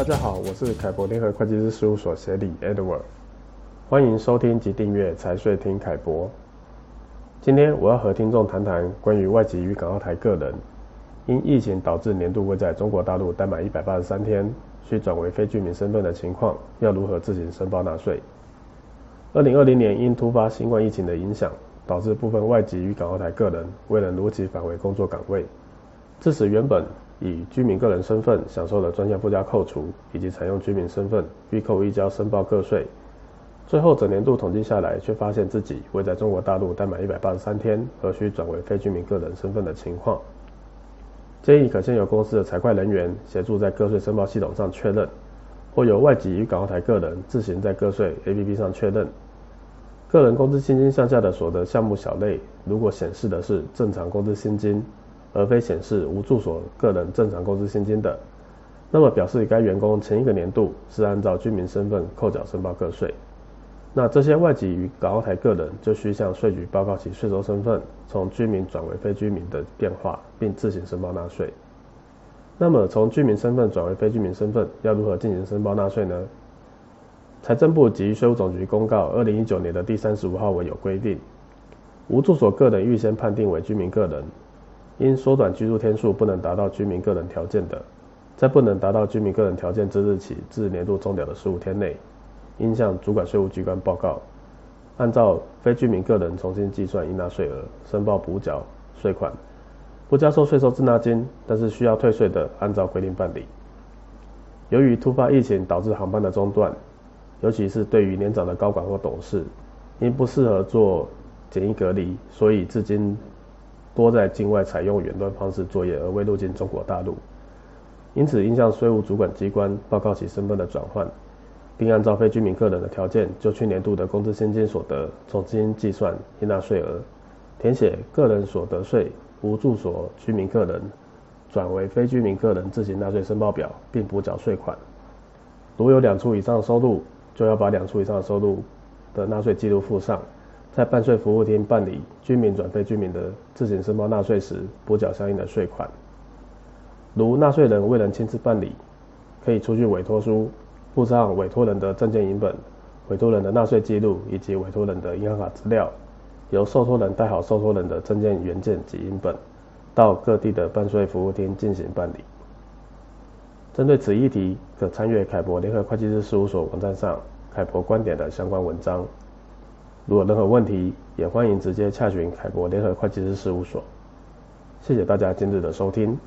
大家好，我是凯博联合会计师事务所协理 Edward，欢迎收听及订阅财税听凯博。今天我要和听众谈谈关于外籍与港澳台个人因疫情导致年度未在中国大陆待满一百八十三天，需转为非居民身份的情况，要如何自行申报纳税。二零二零年因突发新冠疫情的影响，导致部分外籍与港澳台个人未能如期返回工作岗位，致使原本以居民个人身份享受的专项附加扣除，以及采用居民身份预扣预交申报个税，最后整年度统计下来，却发现自己未在中国大陆待满一百八十三天，而需转为非居民个人身份的情况。建议可先由公司的财会人员协助在个税申报系统上确认，或由外籍与港澳台个人自行在个税 APP 上确认。个人工资薪金项下的所得项目小类，如果显示的是正常工资薪金，而非显示无住所个人正常工资薪金的，那么表示该员工前一个年度是按照居民身份扣缴申报个税。那这些外籍与港澳台个人就需向税局报告其税收身份从居民转为非居民的变化，并自行申报纳税。那么从居民身份转为非居民身份要如何进行申报纳税呢？财政部及税务总局公告二零一九年的第三十五号文有规定，无住所个人预先判定为居民个人。因缩短居住天数不能达到居民个人条件的，在不能达到居民个人条件之日起至年度终了的十五天内，应向主管税务机关报告，按照非居民个人重新计算应纳税额，申报补缴税款，不加收税收滞纳金，但是需要退税的，按照规定办理。由于突发疫情导致航班的中断，尤其是对于年长的高管或董事，因不适合做检疫隔离，所以至今。多在境外采用远端方式作业，而未入境中国大陆，因此应向税务主管机关报告其身份的转换，并按照非居民个人的条件，就去年度的工资薪金所得重新计算应纳税额，填写个人所得税无住所居民个人转为非居民个人自行纳税申报表，并补缴税款。如有两处以上收入，就要把两处以上收入的纳税记录附上。在办税服务厅办理居民转非居民的自行申报纳税时，补缴相应的税款。如纳税人未能亲自办理，可以出具委托书，附上委托人的证件影本、委托人的纳税记录以及委托人的银行卡资料，由受托人带好受托人的证件原件及影本，到各地的办税服务厅进行办理。针对此议题，可参阅凯博联合会计师事务所网站上凯博观点的相关文章。如果任何问题，也欢迎直接洽询凯博联合会计师事务所。谢谢大家今日的收听。